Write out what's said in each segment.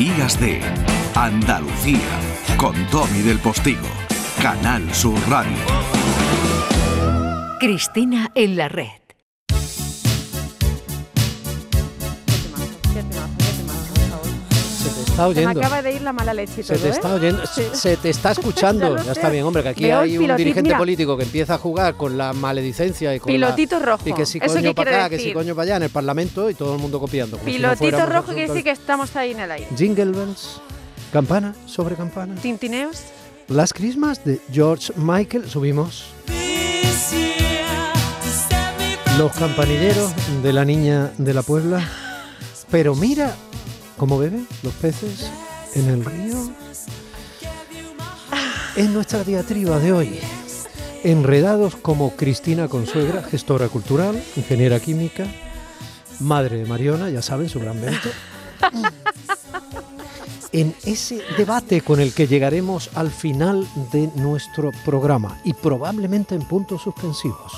Días de Andalucía con Tommy del Postigo, Canal Sur Radio. Cristina en la red. Se te está Se me acaba de ir la mala leche y Se te ¿eh? está oyendo, Sí. se te está escuchando. Ya está bien, hombre, que aquí Veo hay un dirigente mira. político que empieza a jugar con la maledicencia y con Pilotito la, rojo. y que si ¿Eso coño para acá, que si coño para allá en el Parlamento y todo el mundo copiando. como si no Pilotito rojo quiere decir que estamos ahí en el aire. Jingle bells, campana sobre campana. Tintineos. Las Christmas de George Michael, subimos. Los campanilleros de la niña de la Puebla. Pero mira cómo beben los peces en el río. Es nuestra diatriba de hoy. Enredados como Cristina Consuegra, gestora cultural, ingeniera química, madre de Mariona, ya saben, su gran vento. en ese debate con el que llegaremos al final de nuestro programa y probablemente en puntos suspensivos.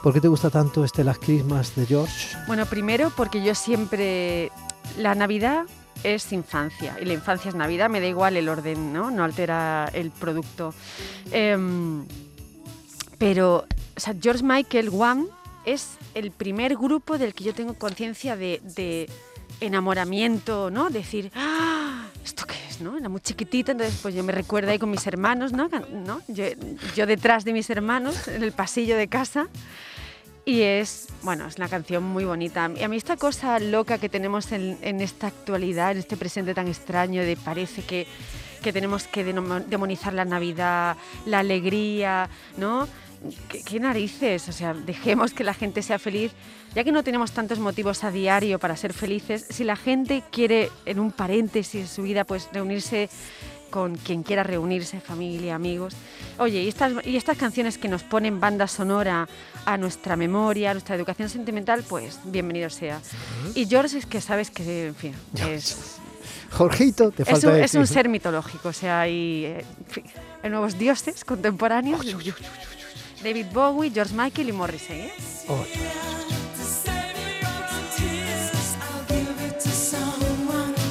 ¿Por qué te gusta tanto este Las Christmas de George? Bueno, primero porque yo siempre... La Navidad es infancia y la infancia es Navidad, me da igual el orden, ¿no? No altera el producto. Em, pero, o sea, George Michael One es el primer grupo del que yo tengo conciencia de, de enamoramiento, ¿no? Decir, ¡ah! ¿Esto qué es, no? Era muy chiquitita, entonces pues yo me recuerdo ahí con mis hermanos, ¿no? ¿No? Yo, yo detrás de mis hermanos, en el pasillo de casa. Y es, bueno, es una canción muy bonita. Y a mí esta cosa loca que tenemos en, en esta actualidad, en este presente tan extraño, de parece que, que tenemos que demonizar la Navidad, la alegría, ¿no? ¿Qué, qué narices? O sea, dejemos que la gente sea feliz. Ya que no tenemos tantos motivos a diario para ser felices, si la gente quiere, en un paréntesis de su vida, pues reunirse con quien quiera reunirse, familia, amigos. Oye, y estas, y estas canciones que nos ponen banda sonora a nuestra memoria, a nuestra educación sentimental, pues bienvenido sea. Y George es que sabes que, en fin, es, Jorgito, te es falta un, es un ser mitológico. O sea, hay, eh, en fin, hay nuevos dioses contemporáneos. David Bowie, George Michael y Morrissey. ¿eh? Oh,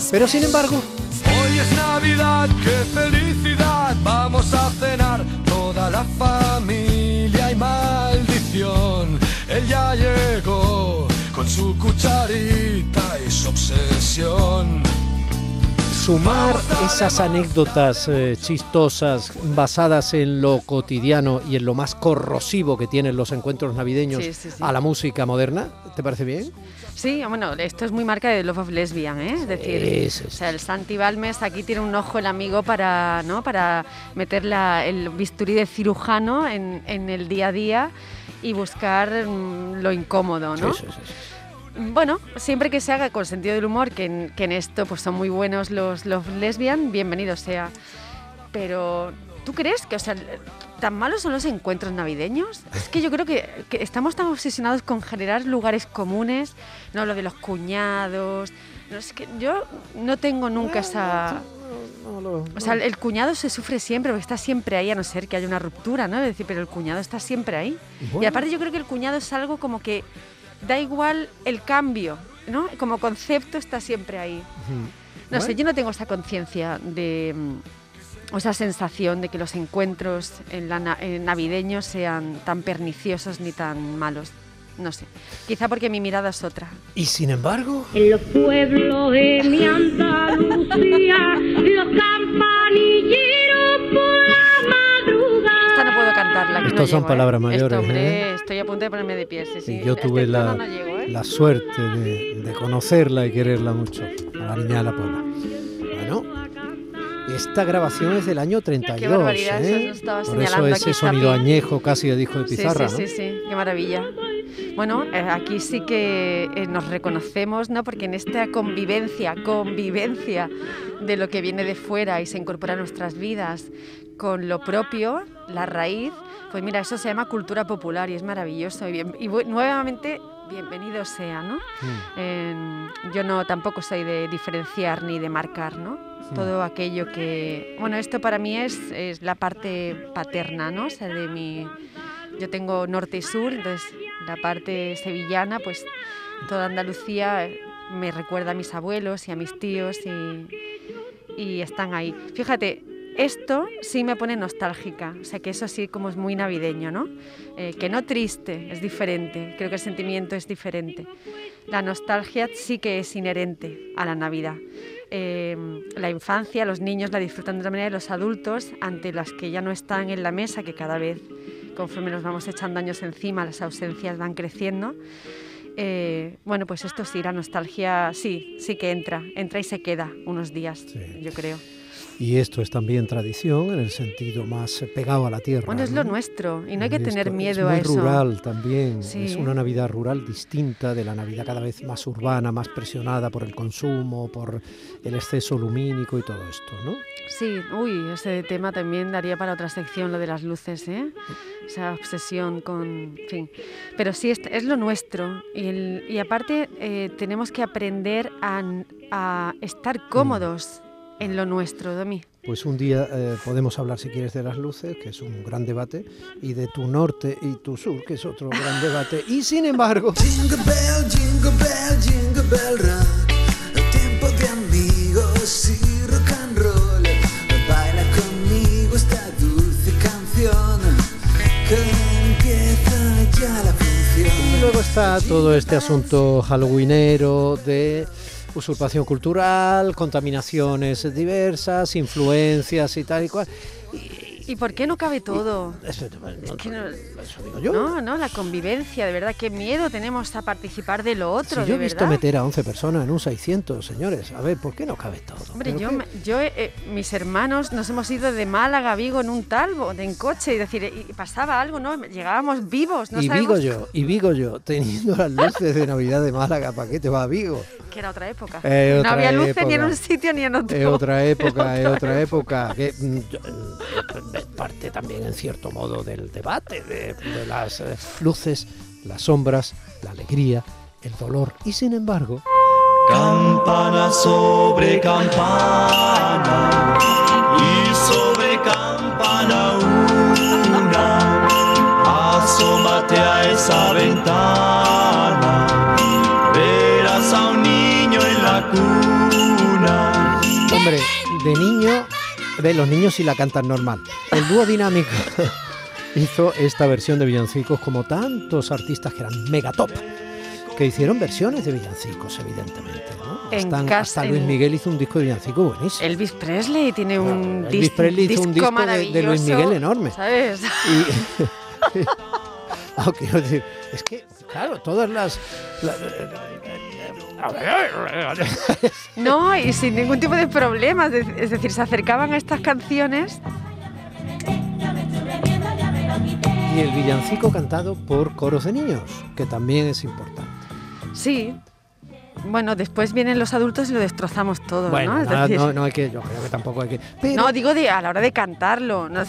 Pero sin embargo, Hoy es Navidad, qué felicidad, vamos a cenar toda la familia y maldición. Él ya llegó con su cucharita y su obsesión. sumar esas anécdotas eh, chistosas basadas en lo cotidiano y en lo más corrosivo que tienen los encuentros navideños Sí, sí, sí. a la música moderna, ¿te parece bien? Sí, bueno, esto es muy marca de Love of Lesbian, ¿eh? Es decir, o sea, el Santi Balmes aquí tiene un ojo el amigo para, ¿no? para meter la- el bisturí de cirujano en, en el día a día y buscar mm, lo incómodo, ¿no? Sí, sí, sí, sí. Bueno, siempre que se haga con sentido del humor, que en, que en esto pues son muy buenos los Love Lesbian, bienvenido sea. Pero, ¿tú crees que, o sea, tan malos son los encuentros navideños? Es que yo creo que, que estamos tan obsesionados con generar lugares comunes, no lo de los cuñados. No, es que yo no tengo nunca esa... No, no, O sea, el cuñado se sufre siempre, porque está siempre ahí, a no ser que haya una ruptura, ¿no? Es decir, pero el cuñado está siempre ahí. Y Bueno. aparte yo creo que el cuñado es algo como que da igual el cambio, ¿no? Como concepto está siempre ahí. No sé, Bueno. yo no tengo esa conciencia de... o esa sensación de que los encuentros en la na- en navideños sean tan perniciosos ni tan malos. No sé. Quizá porque mi mirada es otra. Y sin embargo, En los pueblos de mi Andalucía, los campanilleros por la madrugada. Esta no puedo cantarla. que no Estos son llego, ¿eh? palabras mayores, Esto, hombre, ¿eh? estoy a punto de ponerme de pie, sí, sí. y yo tuve Este la, no llego, ¿eh? la suerte de, de conocerla y quererla mucho, a la niña de la Puebla. Bueno, esta grabación es del año 32, barbaridad, eso ¿eh? estaba Por eso ese sonido añejo casi de disco de pizarra, sí, ¿no? sí, sí, qué maravilla. Bueno, eh, aquí sí que eh, nos reconocemos, ¿no? Porque en esta convivencia, convivencia de lo que viene de fuera y se incorpora a nuestras vidas con lo propio, la raíz, pues mira, eso se llama cultura popular y es maravilloso. Y, bien- y nuevamente, bienvenido sea, ¿no? Mm. Yo no tampoco soy de diferenciar ni de marcar, ¿no? Todo aquello que... Bueno, esto para mí es, es la parte paterna, ¿no? O sea, de mi... Yo tengo norte y sur, entonces la parte sevillana, pues toda Andalucía, me recuerda a mis abuelos y a mis tíos y, y están ahí. Fíjate, esto sí me pone nostálgica, o sea que eso sí como es muy navideño, ¿no? Eh, que no triste, es diferente, creo que el sentimiento es diferente. La nostalgia sí que es inherente a la Navidad. Eh, la infancia, los niños la disfrutan de otra manera y los adultos, ante las que ya no están en la mesa, que cada vez conforme nos vamos echando años encima, las ausencias van creciendo. eh, bueno, pues esto sí, la nostalgia sí, sí que entra, entra y se queda unos días, Sí. yo creo. Y esto es también tradición en el sentido más eh, pegado a la tierra. Bueno, es lo ¿no? nuestro y no hay que tener es miedo muy a eso. rural también. Sí. Es una Navidad rural distinta de la Navidad cada vez más urbana, más presionada por el consumo, por el exceso lumínico y todo esto, ¿no? Sí, uy, ese tema también daría para otra sección, lo de las luces, ¿eh? Esa obsesión con... en fin. Pero sí, es, es lo nuestro. Y, el- y aparte eh, tenemos que aprender a, a estar cómodos en lo nuestro, Domi. Pues un día eh, podemos hablar, si quieres, de las luces, que es un gran debate, y de tu norte y tu sur, que es otro gran debate. Y sin embargo, Jingle bell, jingle bell, jingle bell rock. El tiempo de amigos y rock and roll. Baila conmigo esta dulce canción. Que empieza ya la función. Y luego está todo este asunto halloweenero de usurpación cultural, contaminaciones diversas, influencias y tal y cual. ¿Y por qué no cabe todo? Eso, no, que no- eso digo yo. No, no, la convivencia, de verdad, qué miedo tenemos a participar de lo Si otro, yo de he visto verdad. meter a 11 personas en un 600, señores, a ver, ¿por qué no cabe todo? Hombre, ¿Pero yo, qué? yo eh, mis hermanos nos hemos ido de Málaga a Vigo en un talbo, en coche, y decir, y pasaba algo, ¿no? Llegábamos vivos, no y sabemos Vigo yo, y Vigo yo, teniendo las luces de Navidad de Málaga, ¿para qué te va a Vigo? Que era otra época. Eh, no otra había luces ni en un sitio ni en otro. Es otra época, es otra época, que mm, mm, es parte también en cierto modo del debate de, de las eh, luces, las sombras, la alegría, el dolor. Y sin embargo, Campana sobre campana los niños sí la cantan normal. El dúo dinámico hizo esta versión de villancicos como tantos artistas que eran megatop, que hicieron versiones de villancicos, evidentemente. ¿no? En casa- hasta Luis Miguel hizo un disco de villancicos buenísimo. Elvis Presley tiene un Elvis dis- Presley hizo un disco de- de Luis Miguel enorme. ¿Sabes? Y, Ah, quiero decir, es que, claro, todas las... la- No, y sin ningún tipo de problemas. Es decir, se acercaban a estas canciones. y el villancico cantado por coros de niños, que también es importante. Sí. Bueno, después vienen los adultos y lo destrozamos todo, Bueno, ¿no? Es nada, decir, no, no hay que, yo creo que tampoco hay que... Pero, no, digo de, a la hora de cantarlo. ¿no?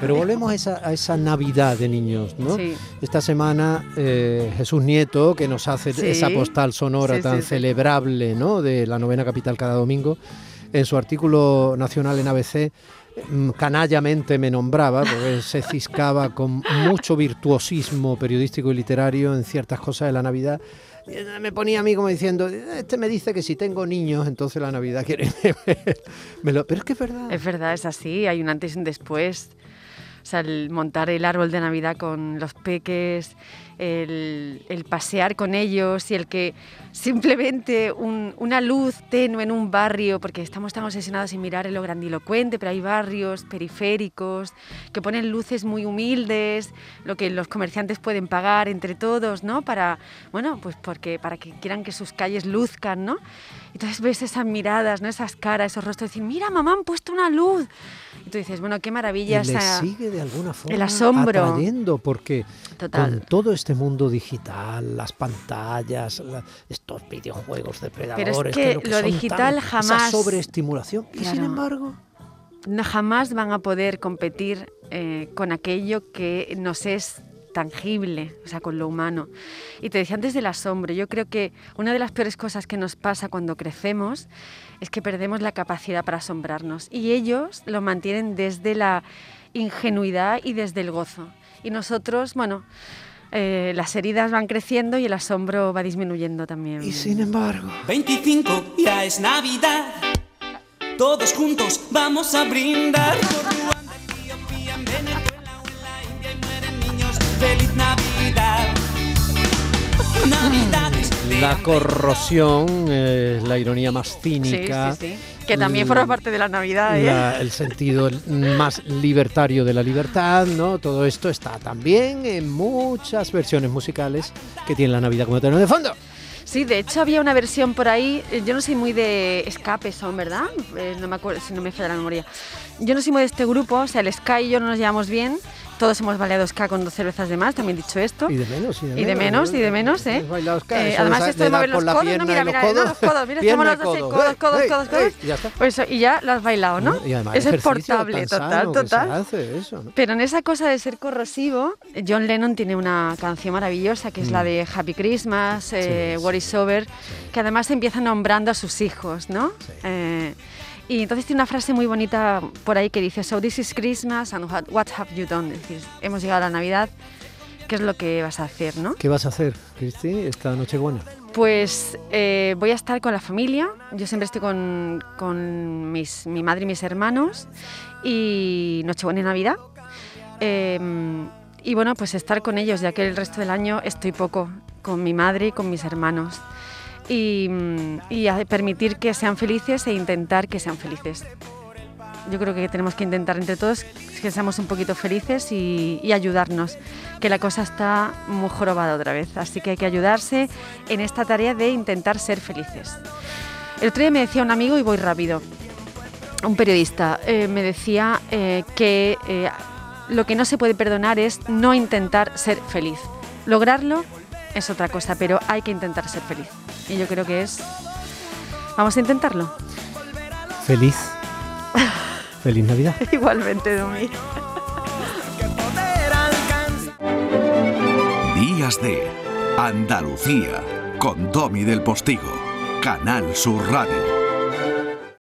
pero volvemos a esa, a esa Navidad de niños, ¿no? Sí. Esta semana eh, Jesús Nieto, que nos hace Sí. esa postal sonora Sí, tan celebrable ¿no? de la novena capital cada domingo, en su artículo nacional en ABC, mm, canallamente me nombraba, porque se ciscaba con mucho virtuosismo periodístico y literario en ciertas cosas de la Navidad. Me ponía a mí como diciendo, este me dice que si tengo niños, entonces la Navidad quiere... Pero es que es verdad. Es verdad, es así, hay un antes y un después. O sea, el montar el árbol de Navidad con los peques, el, el pasear con ellos y el que simplemente un- una luz tenue en un barrio, porque estamos tan obsesionados en mirar en lo grandilocuente, pero hay barrios periféricos que ponen luces muy humildes, lo que los comerciantes pueden pagar entre todos, ¿no? Para, bueno, pues porque para que quieran que sus calles luzcan, ¿no? Entonces ves esas miradas, ¿no? Esas caras, esos rostros, decir, mira, mamá, han puesto una luz. Y tú dices, bueno, qué y maravilla le esa... sigue de alguna forma el asombro. atrayendo porque Total. con todo este mundo digital, las pantallas, la- estos videojuegos depredadores, que lo, que lo son digital tan- jamás- esa sobreestimulación y sin embargo no, jamás van a poder competir eh, con aquello que nos es tangible, o sea, con lo humano. Y te decía antes del asombro, yo creo que una de las peores cosas que nos pasa cuando crecemos es que perdemos la capacidad para asombrarnos y ellos lo mantienen desde la ingenuidad y desde el gozo. Y nosotros, bueno, eh, las heridas van creciendo y el asombro va disminuyendo también. Y sin embargo, 25 ya es Navidad. Todos juntos vamos a brindar por Ruanda, Etiopía, en Venezuela o en la India y mueren niños. ¡Feliz Navidad! Navidades de la corrosión, eh, la ironía más Sí, cínica. sí, sí. Que también forma parte de la Navidad, ¿eh? la- el sentido más libertario de la libertad, ¿no? Todo esto está también en muchas versiones musicales que tiene la Navidad como telón de fondo. Sí, de hecho había una versión por ahí, eh, yo no soy muy de escape son, ¿verdad? Eh, no me acuerdo si no me falla la memoria. Yo no soy muy de este grupo, o sea, el Sky y yo no nos llevamos bien. Todos hemos baleado ska con dos cervezas de más, también dicho esto. Y de menos, y de menos. Y de menos, y de menos, ¿eh? Ska, Eh, eso además de- esto de mover los codos, no, mira, mira, no, codos. los codos, mira, estamos los dos codo. codos, codos, Ey, codos, codos. y ya está. Pues y ya lo has bailado, ¿no? Y además Eso es portable, total, total. hace eso, ¿no? Pero en esa cosa de ser corrosivo, John Lennon tiene una canción maravillosa que es la de Happy Christmas, eh, Mm. sí. What is Over, que además empieza nombrando a sus hijos, ¿no? Eh, y entonces tiene una frase muy bonita por ahí que dice, So this is Christmas and what, what have you done? Es decir, hemos llegado a la Navidad, ¿qué es lo que vas a hacer, no? ¿Qué vas a hacer, Cristi, esta Nochebuena? Pues eh, voy a estar con la familia. Yo siempre estoy con, con mis, mi madre y mis hermanos. Y Nochebuena y Navidad. Eh, y bueno, pues estar con ellos, ya que el resto del año estoy poco con mi madre y con mis hermanos. Y, permitir que sean felices e intentar que sean felices. Yo creo que tenemos que intentar entre todos que seamos un poquito felices y, y ayudarnos, que la cosa está muy jorobada otra vez. Así que hay que ayudarse en esta tarea de intentar ser felices. El otro día me decía un amigo, y voy rápido, un periodista, eh, me decía eh, que eh, lo que no se puede perdonar es no intentar ser feliz. Lograrlo es otra cosa, pero hay que intentar ser feliz. Y yo creo que es... Vamos a intentarlo. Feliz. Feliz Navidad. Igualmente, Domi. Días de Andalucía con Domi del Postigo, Canal Sur Radio.